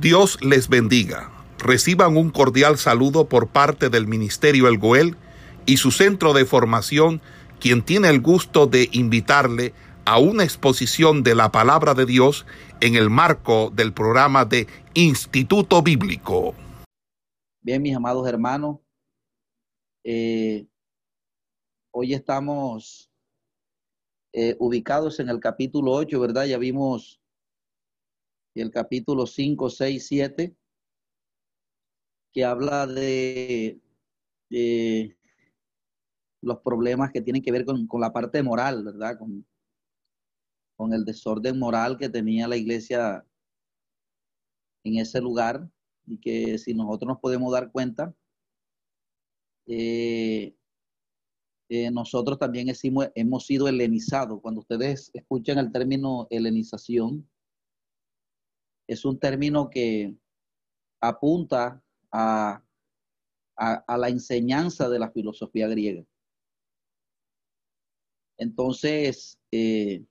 Dios les bendiga. Reciban un cordial saludo por parte del Ministerio El Goel y su centro de formación, quien tiene el gusto de invitarle a una exposición de la palabra de Dios en el marco del programa de Instituto Bíblico. Bien, mis amados hermanos, eh, hoy estamos eh, ubicados en el capítulo 8, ¿verdad? Ya vimos el capítulo 5, 6, 7, que habla de, los problemas que tienen que ver con, la parte moral, ¿verdad? Con, con el desorden moral que tenía la iglesia en ese lugar y que si nosotros nos podemos dar cuenta, eh, eh, nosotros también hemos, hemos sido helenizados. Cuando ustedes escuchan el término helenización, es un término que apunta a, la enseñanza de la filosofía griega. Entonces, eh,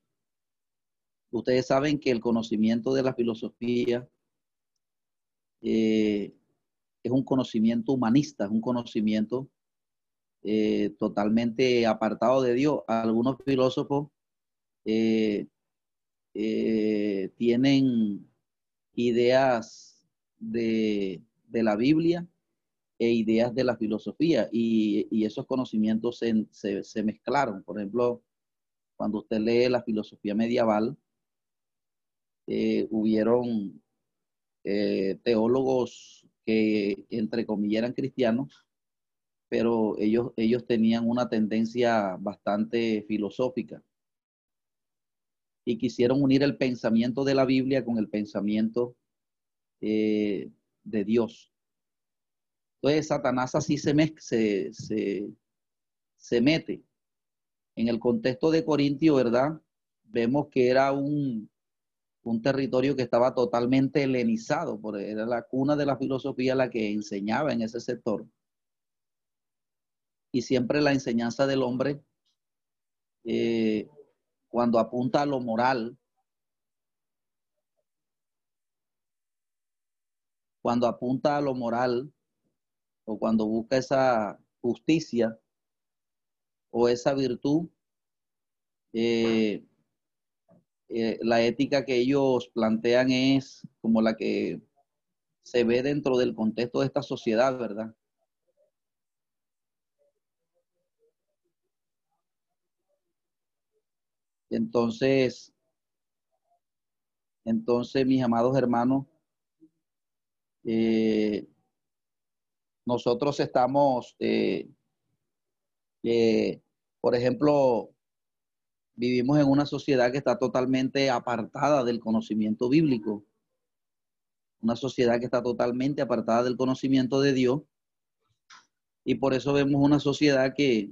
ustedes saben que el conocimiento de la filosofía eh, es un conocimiento humanista, es un conocimiento eh, totalmente apartado de Dios. Algunos filósofos tienen ideas de, la Biblia e ideas de la filosofía y, esos conocimientos se, mezclaron. Por ejemplo, cuando usted lee la filosofía medieval, eh, hubieron eh, teólogos que, entre comillas, eran cristianos, pero ellos, ellos tenían una tendencia bastante filosófica y quisieron unir el pensamiento de la Biblia con el pensamiento eh, de Dios. Entonces Satanás así se, se, se, mete. En el contexto de Corintio, ¿verdad? Vemos que era un, un territorio que estaba totalmente helenizado, porque era la cuna de la filosofía la que enseñaba en ese sector. Y siempre la enseñanza del hombre eh, cuando apunta a lo moral, cuando apunta a lo moral o cuando busca esa justicia o esa virtud, eh, eh, la ética que ellos plantean es como la que se ve dentro del contexto de esta sociedad, ¿verdad? Entonces, entonces, mis amados hermanos, eh, nosotros estamos, eh, eh, por ejemplo, vivimos en una sociedad que está totalmente apartada del conocimiento bíblico, una sociedad que está totalmente apartada del conocimiento de Dios, y por eso vemos una sociedad que,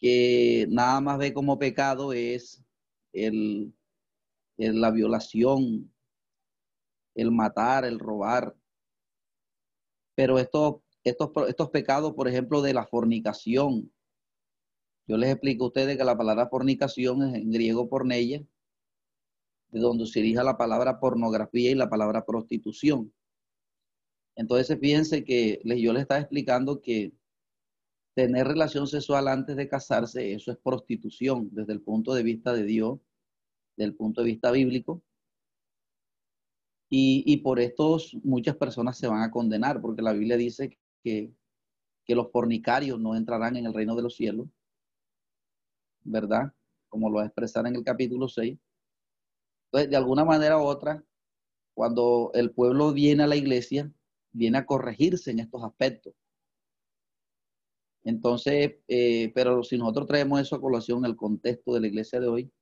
que nada más ve como pecado es el, la violación, el matar, el robar. Pero estos, estos, estos pecados, por ejemplo, de la fornicación, yo les explico a ustedes que la palabra fornicación es en griego porneia, de donde se dirige la palabra pornografía y la palabra prostitución. Entonces, fíjense que yo les estaba explicando que tener relación sexual antes de casarse, eso es prostitución desde el punto de vista de Dios, desde el punto de vista bíblico. Y, por esto muchas personas se van a condenar, porque la Biblia dice que, que los fornicarios no entrarán en el reino de los cielos, ¿verdad? Como lo va a expresar en el capítulo 6. Entonces, de alguna manera u otra, cuando el pueblo viene a la iglesia, viene a corregirse en estos aspectos. Entonces, eh, pero si nosotros traemos eso a colación en el contexto de la iglesia de hoy,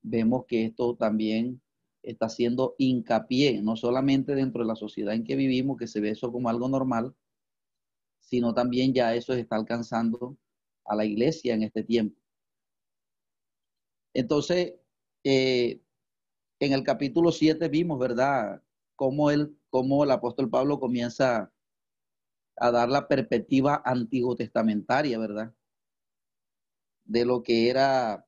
vemos que esto también está haciendo hincapié, no solamente dentro de la sociedad en que vivimos, que se ve eso como algo normal, sino también ya eso está alcanzando a la iglesia en este tiempo. Entonces, eh, en el capítulo 7 vimos, ¿verdad?, cómo, cómo el apóstol Pablo comienza a dar la perspectiva antiguo testamentaria, ¿verdad? De lo que era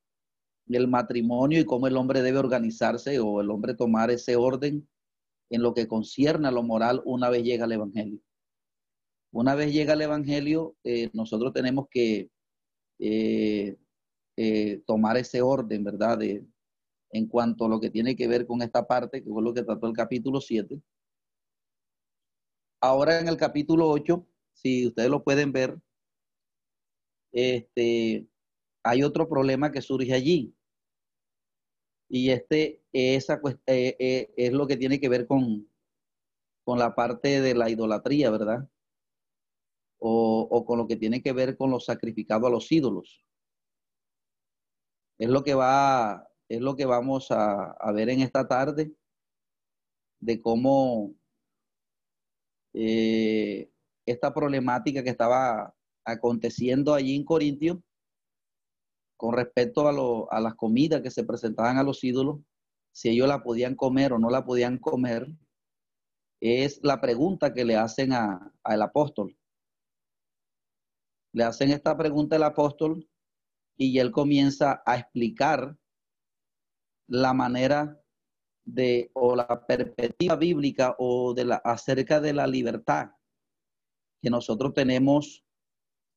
el matrimonio y cómo el hombre debe organizarse o el hombre tomar ese orden en lo que concierne a lo moral una vez llega el Evangelio. Una vez llega el Evangelio, eh, nosotros tenemos que eh, eh, tomar ese orden, ¿verdad? En cuanto a lo que tiene que ver con esta parte, que fue lo que trató el capítulo 7. Ahora en el capítulo 8, si ustedes lo pueden ver, este, hay otro problema que surge allí. Y este esa, eh, eh, es lo que tiene que ver con, con la parte de la idolatría, ¿verdad? O, o, con lo que tiene que ver con lo sacrificado a los ídolos. Es lo que va, es lo que vamos a ver en esta tarde, de cómo eh, esta problemática que estaba aconteciendo allí en Corintio con respecto a, a las comidas que se presentaban a los ídolos, si ellos la podían comer o no la podían comer, es la pregunta que le hacen al apóstol. Le hacen esta pregunta al apóstol y él comienza a explicar la manera de o la perspectiva bíblica o de la acerca de la libertad que nosotros tenemos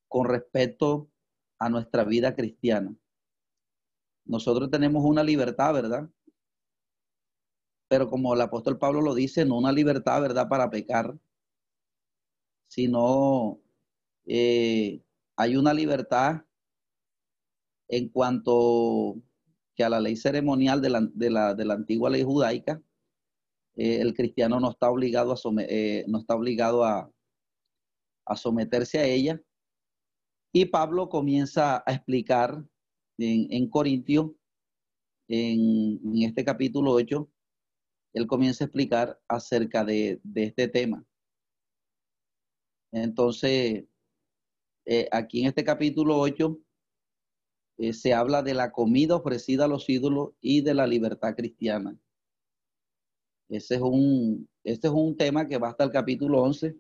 con respecto a nuestra vida cristiana. Nosotros tenemos una libertad, ¿verdad? Pero como el apóstol Pablo lo dice, no una libertad, ¿verdad?, para pecar, sino eh, hay una libertad en cuanto a la ley ceremonial de la, de la, de la antigua ley judaica, eh, el cristiano no está obligado a, eh, no está obligado a, a someterse a ella. Y Pablo comienza a explicar en, en Corintio, en, en, este capítulo 8, él comienza a explicar acerca de, de este tema. Entonces, eh, aquí en este capítulo 8, eh, se habla de la comida ofrecida a los ídolos y de la libertad cristiana. Ese es un, este es un tema que va hasta el capítulo 11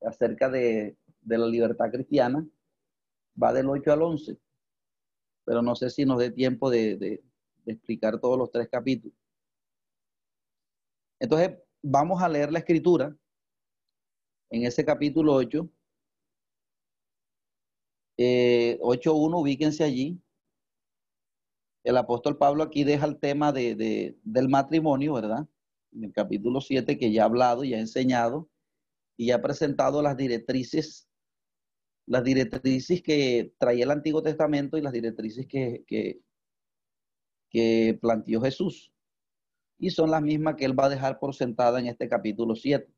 acerca de, la libertad cristiana. Va del 8 al 11, pero no sé si nos dé tiempo de, de explicar todos los tres capítulos. Entonces, vamos a leer la escritura en ese capítulo 8 eh, 8.1, ubíquense allí. El apóstol Pablo aquí deja el tema de, del matrimonio, ¿verdad? En el capítulo 7 que ya ha hablado y ha enseñado y ha presentado las directrices, las directrices que traía el Antiguo Testamento y las directrices que, que, que planteó Jesús. Y son las mismas que él va a dejar por sentada en este capítulo 7.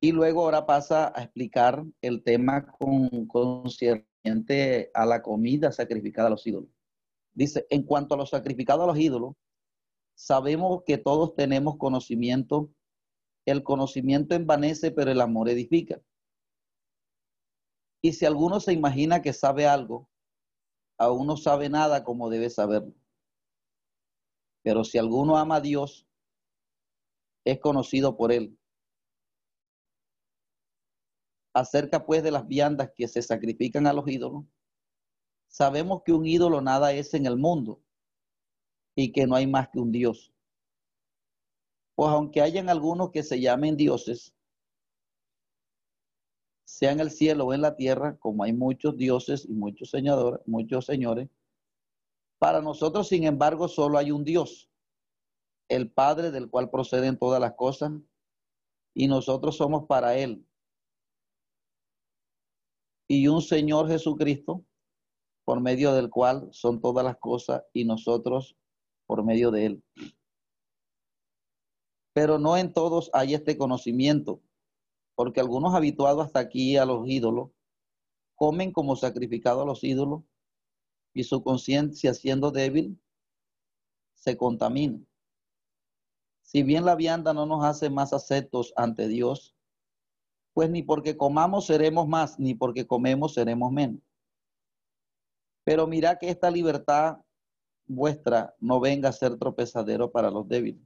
Y luego ahora pasa a explicar el tema con, concerniente a la comida sacrificada a los ídolos. Dice, en cuanto a lo sacrificado a los ídolos, sabemos que todos tenemos conocimiento. El conocimiento envanece, pero el amor edifica. Y si alguno se imagina que sabe algo, aún no sabe nada como debe saberlo. Pero si alguno ama a Dios, es conocido por él. Acerca pues de las viandas que se sacrifican a los ídolos, sabemos que un ídolo nada es en el mundo y que no hay más que un Dios. Pues aunque hayan algunos que se llamen dioses, sea en el cielo o en la tierra, como hay muchos dioses y muchos señores, muchos señores, para nosotros, sin embargo, solo hay un Dios, el Padre del cual proceden todas las cosas, y nosotros somos para Él y un Señor Jesucristo, por medio del cual son todas las cosas y nosotros por medio de Él. Pero no en todos hay este conocimiento, porque algunos habituados hasta aquí a los ídolos comen como sacrificado a los ídolos y su conciencia siendo débil se contamina. Si bien la vianda no nos hace más aceptos ante Dios, pues ni porque comamos seremos más, ni porque comemos seremos menos. Pero mira que esta libertad vuestra no venga a ser tropezadero para los débiles.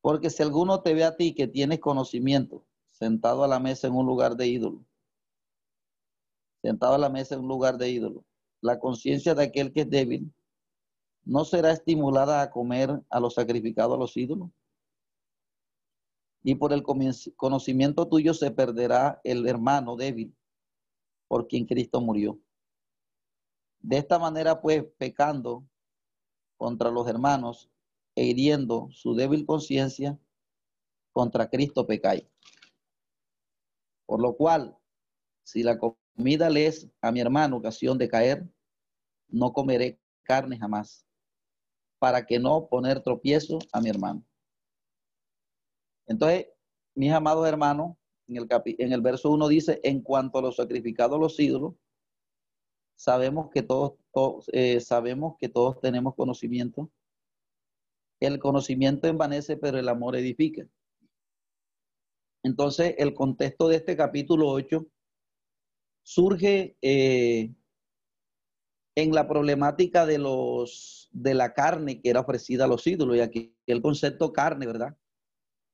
Porque si alguno te ve a ti que tienes conocimiento, sentado a la mesa en un lugar de ídolo, sentado a la mesa en un lugar de ídolo, la conciencia de aquel que es débil ¿no será estimulada a comer a los sacrificados a los ídolos? Y por el conocimiento tuyo se perderá el hermano débil por quien Cristo murió. De esta manera, pues, pecando contra los hermanos e hiriendo su débil conciencia, contra Cristo pecáis. Por lo cual, si la comida le es a mi hermano ocasión de caer, no comeré carne jamás, para que no poner tropiezo a mi hermano. Entonces, mis amados hermanos, en el, en el verso 1 dice, en cuanto a los sacrificados los ídolos, sabemos que todos, eh, sabemos que todos tenemos conocimiento. El conocimiento envanece, pero el amor edifica. Entonces, el contexto de este capítulo 8 surge eh, en la problemática de los de la carne que era ofrecida a los ídolos. Y aquí el concepto carne, ¿verdad?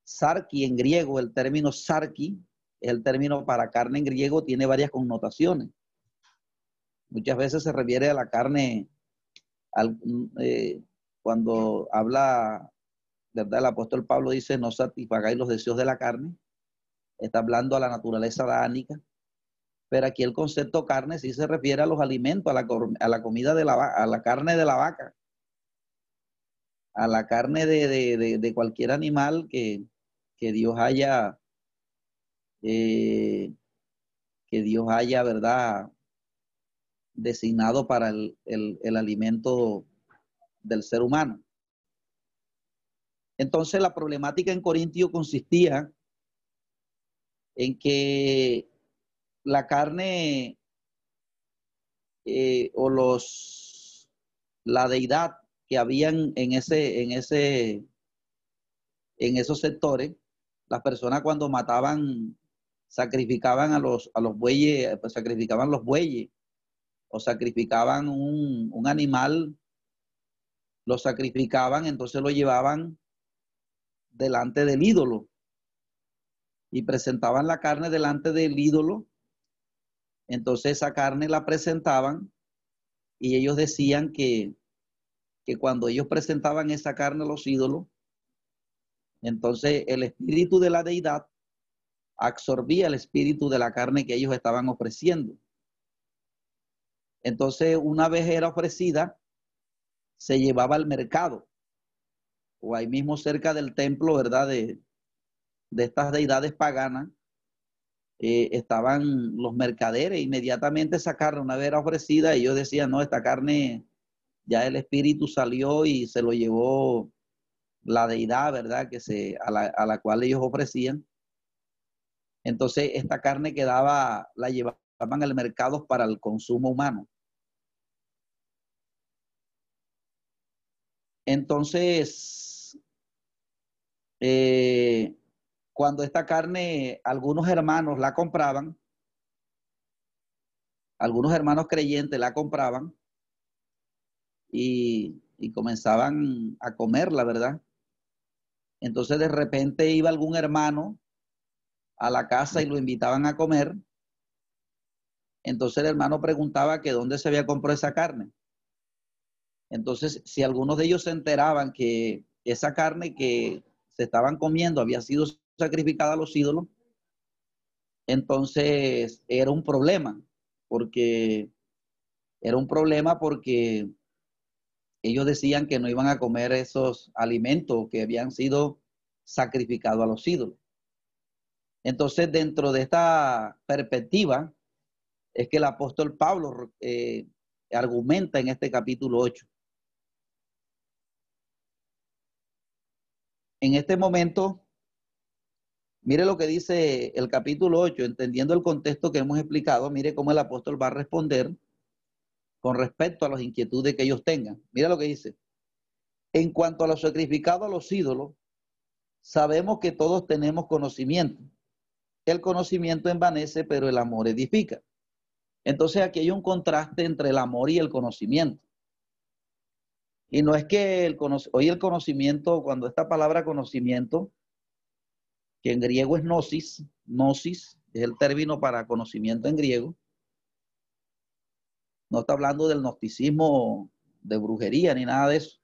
Sarki en griego, el término sarki, el término para carne en griego, tiene varias connotaciones. Muchas veces se refiere a la carne eh, cuando habla, ¿verdad? El apóstol Pablo dice, no satisfagáis los deseos de la carne. Está hablando a la naturaleza dánica. Pero aquí el concepto carne sí se refiere a los alimentos, a la, comida de la a la carne de la vaca, a la carne de, cualquier animal que, Dios haya, eh, que Dios haya, ¿verdad? Designado para el, el alimento del ser humano. Entonces la problemática en Corintio consistía en que la carne eh, o los la deidad que habían en ese, en ese, en esos sectores, las personas cuando mataban, sacrificaban a los, a los bueyes, pues sacrificaban los bueyes, o sacrificaban un, un animal, lo sacrificaban, entonces lo llevaban delante del ídolo y presentaban la carne delante del ídolo. Entonces esa carne la presentaban y ellos decían que, que cuando ellos presentaban esa carne a los ídolos, entonces el espíritu de la deidad absorbía el espíritu de la carne que ellos estaban ofreciendo. Entonces, una vez era ofrecida, se llevaba al mercado, o ahí mismo cerca del templo, ¿verdad? De, de estas deidades paganas, eh, estaban los mercaderes, inmediatamente esa carne una vez era ofrecida, ellos decían, no, esta carne ya el espíritu salió y se lo llevó la deidad, ¿verdad? Que se, a, la, a la cual ellos ofrecían. Entonces, esta carne quedaba, la llevaban al mercado para el consumo humano. Entonces, eh, cuando esta carne algunos hermanos la compraban, algunos hermanos creyentes la compraban y, comenzaban a comerla, ¿verdad? Entonces de repente iba algún hermano a la casa y lo invitaban a comer. Entonces el hermano preguntaba que dónde se había comprado esa carne. Entonces, si algunos de ellos se enteraban que esa carne que se estaban comiendo había sido sacrificada a los ídolos, entonces era un problema, porque era un problema porque ellos decían que no iban a comer esos alimentos que habían sido sacrificados a los ídolos. Entonces, dentro de esta perspectiva, es que el apóstol Pablo eh, argumenta en este capítulo 8. En este momento, Mire lo que dice el capítulo 8, entendiendo el contexto que hemos explicado, mire cómo el apóstol va a responder con respecto a las inquietudes que ellos tengan. Mira lo que dice. En cuanto a los sacrificados a los ídolos, sabemos que todos tenemos conocimiento. El conocimiento envanece, pero el amor edifica. Entonces aquí hay un contraste entre el amor y el conocimiento. Y no es que el, hoy el conocimiento, cuando esta palabra conocimiento que en griego es gnosis, gnosis es el término para conocimiento en griego. No está hablando del gnosticismo de brujería ni nada de eso.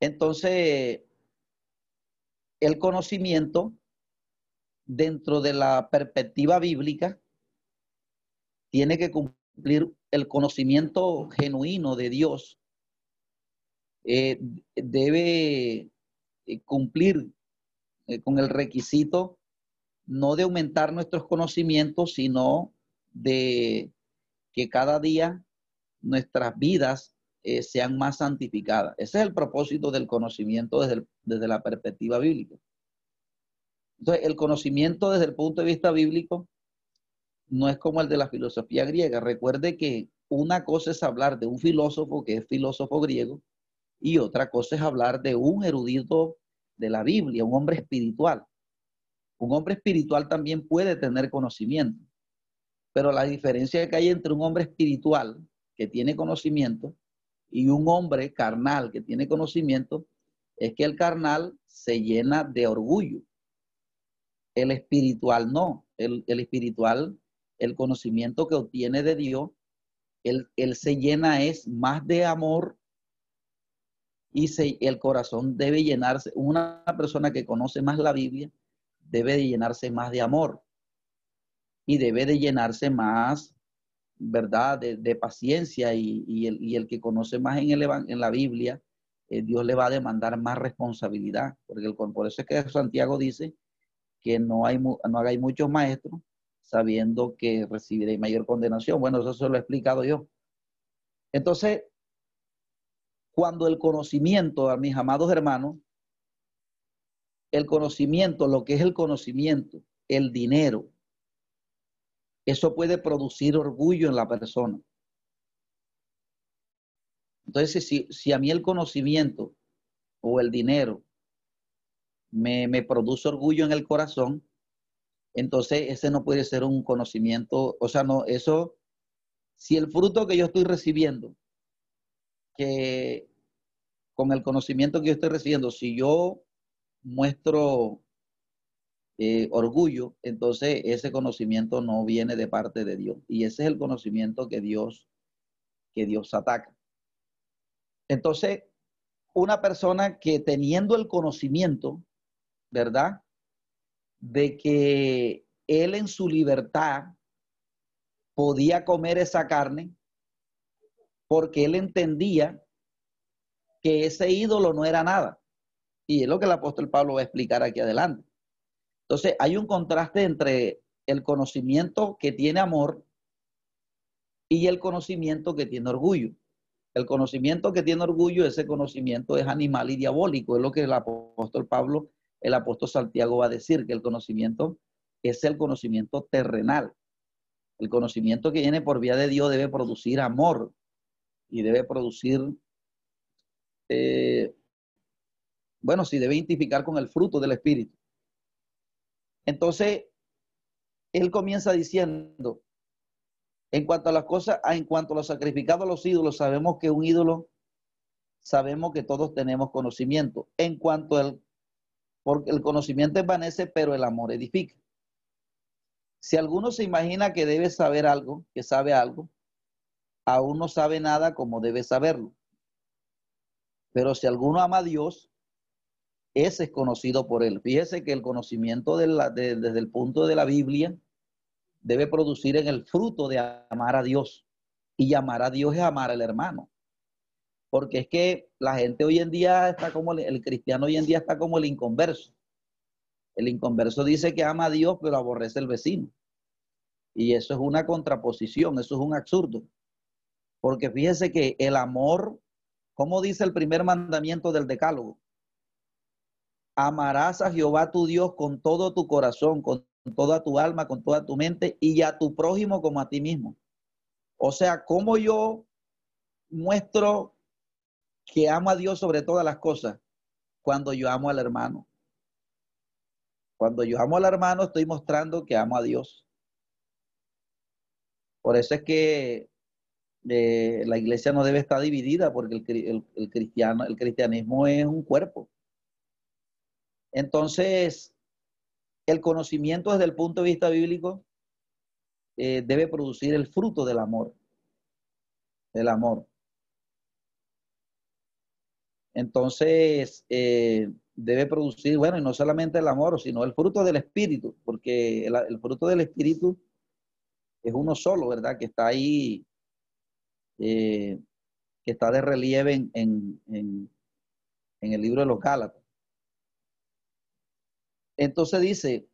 Entonces, el conocimiento dentro de la perspectiva bíblica tiene que cumplir el conocimiento genuino de Dios. Eh, debe eh, cumplir eh, con el requisito no de aumentar nuestros conocimientos, sino de que cada día nuestras vidas sean más santificadas. Ese es el propósito del conocimiento desde, desde la perspectiva bíblica. Entonces, el conocimiento desde el punto de vista bíblico no es como el de la filosofía griega. Recuerde que una cosa es hablar de un filósofo que es filósofo griego y otra cosa es hablar de un erudito de la Biblia, un hombre espiritual. Un hombre espiritual también puede tener conocimiento, pero la diferencia que hay entre un hombre espiritual que tiene conocimiento y un hombre carnal que tiene conocimiento es que el carnal se llena de orgullo. El espiritual no. El, espiritual, el conocimiento que obtiene de Dios, él, se llena es más de amor y se, el corazón debe llenarse. Una persona que conoce más la Biblia debe de llenarse más de amor y debe de llenarse más, ¿verdad?, de, paciencia y, el, que conoce más en, el, en la Biblia, eh, Dios le va a demandar más responsabilidad. Porque el, por eso es que Santiago dice que no, hay, no muchos maestros sabiendo que recibiréis mayor condenación. Bueno, eso se lo he explicado yo. Entonces, cuando el conocimiento, a mis amados hermanos, el conocimiento, lo que es el conocimiento, el dinero, eso puede producir orgullo en la persona. Entonces, si, si a mí el conocimiento o el dinero me, me produce orgullo en el corazón, entonces ese no puede ser un conocimiento, o sea, no, eso, si el fruto que yo estoy recibiendo, que con el conocimiento que yo estoy recibiendo, si yo muestro eh, orgullo, entonces ese conocimiento no viene de parte de Dios. Y ese es el conocimiento que Dios, que Dios ataca. Entonces, una persona que teniendo el conocimiento, ¿verdad? De que él en su libertad podía comer esa carne porque él entendía que ese ídolo no era nada. Y es lo que el apóstol Pablo va a explicar aquí adelante. Entonces, hay un contraste entre el conocimiento que tiene amor y el conocimiento que tiene orgullo. El conocimiento que tiene orgullo, ese conocimiento es animal y diabólico. Es lo que el apóstol Pablo el apóstol Santiago va a decir que el conocimiento es el conocimiento terrenal. El conocimiento que viene por vía de Dios debe producir amor y debe producir, eh, bueno, si debe identificar con el fruto del Espíritu. Entonces, él comienza diciendo, en cuanto a las cosas, en cuanto a los sacrificados a los ídolos, sabemos que un ídolo, sabemos que todos tenemos conocimiento. En cuanto al porque el conocimiento desvanece, pero el amor edifica. Si alguno se imagina que debe saber algo, que sabe algo, aún no sabe nada como debe saberlo. Pero si alguno ama a Dios, ese es conocido por él. Fíjese que el conocimiento desde el punto de la Biblia debe producir en el fruto de amar a Dios. Y amar a Dios es amar al hermano porque es que la gente hoy en día está como, el cristiano hoy en día está como el inconverso. El inconverso dice que ama a Dios, pero aborrece al vecino. Y eso es una contraposición, eso es un absurdo. Porque fíjese que el amor, como dice el primer mandamiento del decálogo, amarás a Jehová tu Dios con todo tu corazón, con toda tu alma, con toda tu mente y a tu prójimo como a ti mismo. O sea, como yo muestro que amo a Dios sobre todas las cosas cuando yo amo al hermano. Cuando yo amo al hermano estoy mostrando que amo a Dios. Por eso es que eh, la iglesia no debe estar dividida porque el, cristiano, el cristianismo es un cuerpo. Entonces, el conocimiento desde el punto de vista bíblico eh, debe producir el fruto del amor. Del amor. entonces eh, debe producir, bueno, y no solamente el amor, sino el fruto del Espíritu, porque el, fruto del Espíritu es uno solo, ¿verdad? Que está ahí, eh, que está de relieve en, en, en el libro de los Gálatas. Entonces dice,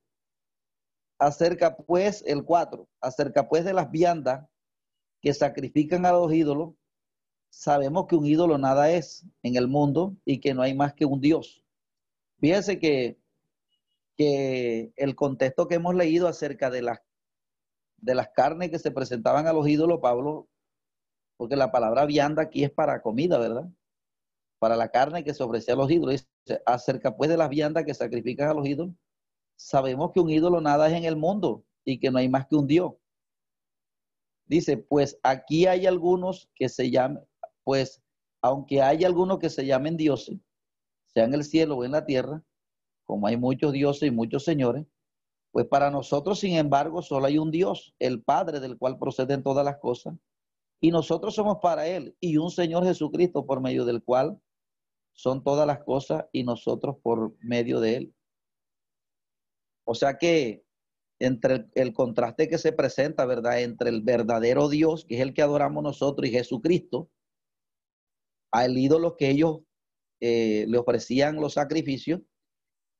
acerca pues el 4, acerca pues de las viandas que sacrifican a los ídolos, sabemos que un ídolo nada es en el mundo y que no hay más que un Dios. Fíjense que, que el contexto que hemos leído acerca de las, de las carnes que se presentaban a los ídolos, Pablo, porque la palabra vianda aquí es para comida, ¿verdad? Para la carne que se ofrecía a los ídolos. Acerca pues de las viandas que sacrifican a los ídolos, sabemos que un ídolo nada es en el mundo y que no hay más que un Dios. Dice, pues aquí hay algunos que se llaman, pues aunque hay algunos que se llamen dioses, sea en el cielo o en la tierra, como hay muchos dioses y muchos señores, pues para nosotros, sin embargo, solo hay un Dios, el Padre del cual proceden todas las cosas, y nosotros somos para Él, y un Señor Jesucristo por medio del cual son todas las cosas y nosotros por medio de Él. O sea que entre el, contraste que se presenta, ¿verdad? Entre el verdadero Dios, que es el que adoramos nosotros, y Jesucristo, al ídolo que ellos eh, le ofrecían los sacrificios.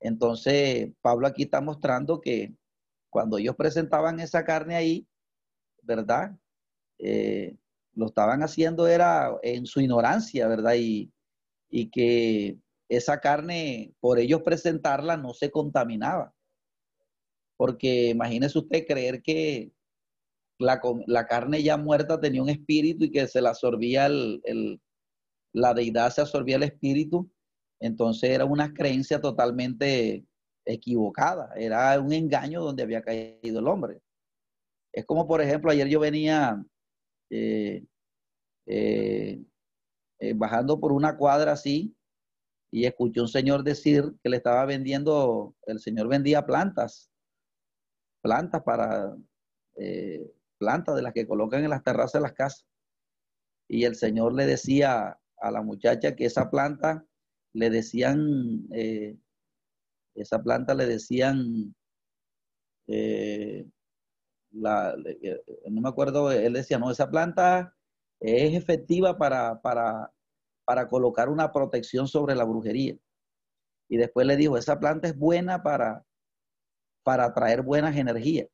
Entonces, Pablo aquí está mostrando que cuando ellos presentaban esa carne ahí, ¿verdad? Eh, lo estaban haciendo era en su ignorancia, ¿verdad? Y, y que esa carne, por ellos presentarla, no se contaminaba. Porque imagínese usted creer que la, carne ya muerta tenía un espíritu y que se la absorbía el, la deidad se absorbía el espíritu, entonces era una creencia totalmente equivocada, era un engaño donde había caído el hombre. Es como, por ejemplo, ayer yo venía eh, eh, eh, bajando por una cuadra así y escuché un señor decir que le estaba vendiendo, el señor vendía plantas, plantas para, plantas de las que colocan en las terrazas de las casas. Y el señor le decía, a la muchacha que esa planta le decían, eh, esa planta le decían, eh, eh, no me acuerdo, él decía, no, esa planta es efectiva para, para, para colocar una protección sobre la brujería. Y después le dijo, esa planta es buena para, para atraer buenas energías.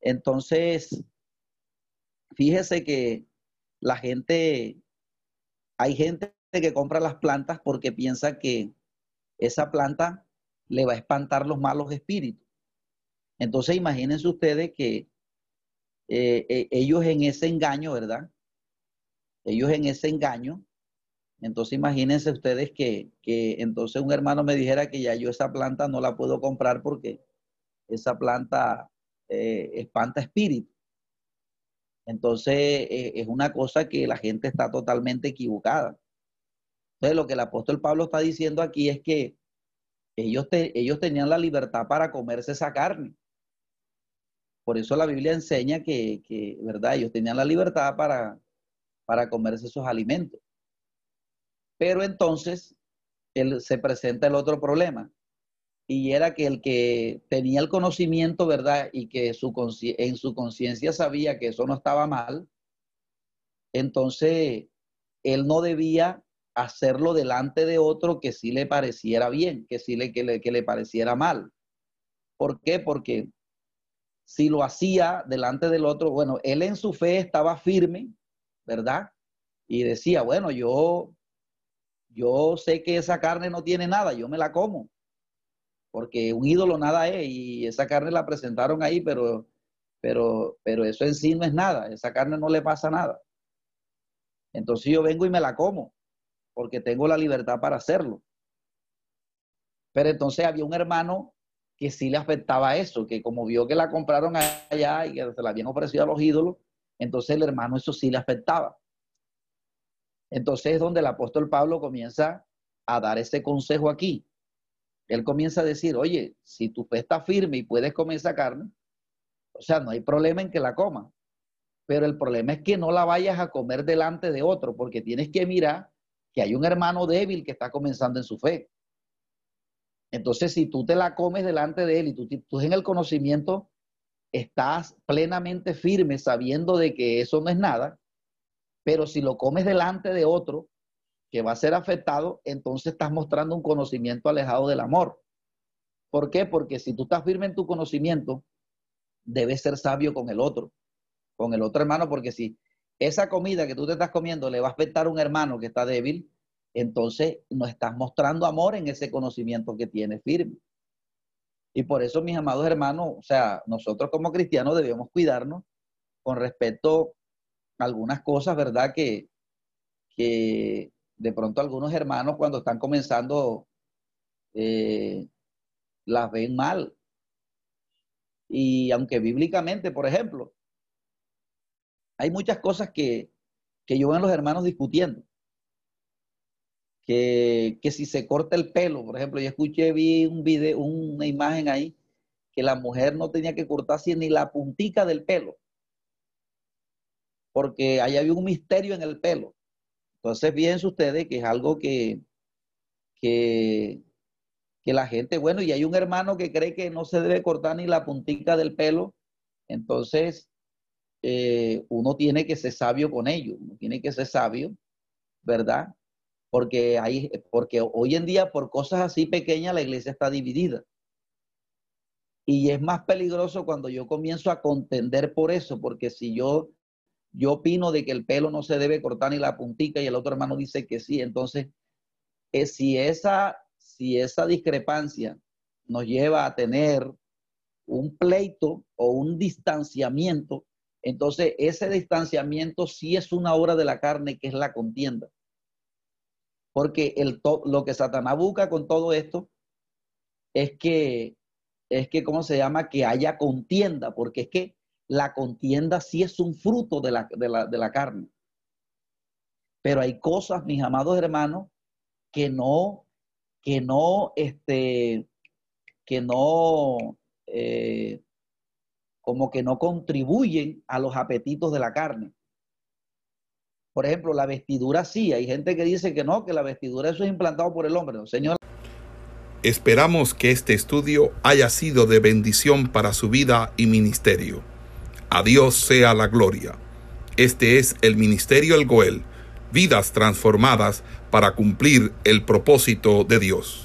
Entonces, fíjese que la gente, hay gente que compra las plantas porque piensa que esa planta le va a espantar los malos espíritus. Entonces imagínense ustedes que eh, eh, ellos en ese engaño, ¿verdad? Ellos en ese engaño, entonces imagínense ustedes que, entonces un hermano me dijera que ya yo esa planta no la puedo comprar porque esa planta eh, espanta espíritus. Entonces, es una cosa que la gente está totalmente equivocada. Entonces, lo que el apóstol Pablo está diciendo aquí es que ellos, ellos tenían la libertad para comerse esa carne. Por eso la Biblia enseña que, que ¿verdad? Ellos tenían la libertad para, para comerse esos alimentos. Pero entonces él, se presenta el otro problema y era que el que tenía el conocimiento, ¿verdad? Y que su en su conciencia sabía que eso no estaba mal, entonces él no debía hacerlo delante de otro que sí le pareciera bien, que sí le, que le, que le pareciera mal. ¿Por qué? Porque si lo hacía delante del otro, bueno, él en su fe estaba firme, ¿verdad? Y decía, bueno, yo, yo sé que esa carne no tiene nada, yo me la como porque un ídolo nada es y esa carne la presentaron ahí, pero, pero, pero eso en sí no es nada, esa carne no le pasa nada. Entonces yo vengo y me la como, porque tengo la libertad para hacerlo. Pero entonces había un hermano que sí le afectaba eso, que como vio que la compraron allá y que se la habían ofrecido a los ídolos, entonces el hermano eso sí le afectaba. Entonces es donde el apóstol Pablo comienza a dar ese consejo aquí él comienza a decir, oye, si tu fe está firme y puedes comer esa carne, o sea, no hay problema en que la comas. Pero el problema es que no la vayas a comer delante de otro, porque tienes que mirar que hay un hermano débil que está comenzando en su fe. Entonces, si tú te la comes delante de él y tú, en el conocimiento estás plenamente firme sabiendo de que eso no es nada, pero si lo comes delante de otro que va a ser afectado, entonces estás mostrando un conocimiento alejado del amor. ¿Por qué? Porque si tú estás firme en tu conocimiento, debes ser sabio con el otro, con el otro hermano, porque si esa comida que tú te estás comiendo le va a afectar a un hermano que está débil, entonces no estás mostrando amor en ese conocimiento que tienes firme. Y por eso, mis amados hermanos, o sea, nosotros como cristianos debemos cuidarnos con respecto a algunas cosas, ¿verdad? Que, que de pronto algunos hermanos cuando están comenzando eh, las ven mal. Y aunque bíblicamente, por ejemplo, hay muchas cosas que, que yo veo en los hermanos discutiendo. Que, que, si se corta el pelo, por ejemplo, yo escuché, vi un video, una imagen ahí, que la mujer no tenía que cortarse ni la puntica del pelo, porque ahí había un misterio en el pelo. Entonces, fíjense ustedes que es algo que, que, que la gente, bueno, y hay un hermano que cree que no se debe cortar ni la puntica del pelo, entonces eh, uno tiene que ser sabio con ello, uno tiene que ser sabio, ¿verdad? Porque, hay, porque hoy en día por cosas así pequeñas la iglesia está dividida. Y es más peligroso cuando yo comienzo a contender por eso, porque si yo, yo opino de que el pelo no se debe cortar ni la puntica y el otro hermano dice que sí, entonces eh, si, esa, si esa discrepancia nos lleva a tener un pleito o un distanciamiento, entonces, ese distanciamiento sí es una obra de la carne, que es la contienda. Porque el lo que Satanás busca con todo esto es que, es que, ¿cómo se llama? Que haya contienda, porque es que la contienda sí es un fruto de la, de la, de la carne. Pero hay cosas, mis amados hermanos, que no, que no, este, que no, eh, como que no contribuyen a los apetitos de la carne. Por ejemplo, la vestidura sí, hay gente que dice que no, que la vestidura eso es implantado por el hombre. señor. Esperamos que este estudio haya sido de bendición para su vida y ministerio. A Dios sea la gloria. Este es el Ministerio El Goel, vidas transformadas para cumplir el propósito de Dios.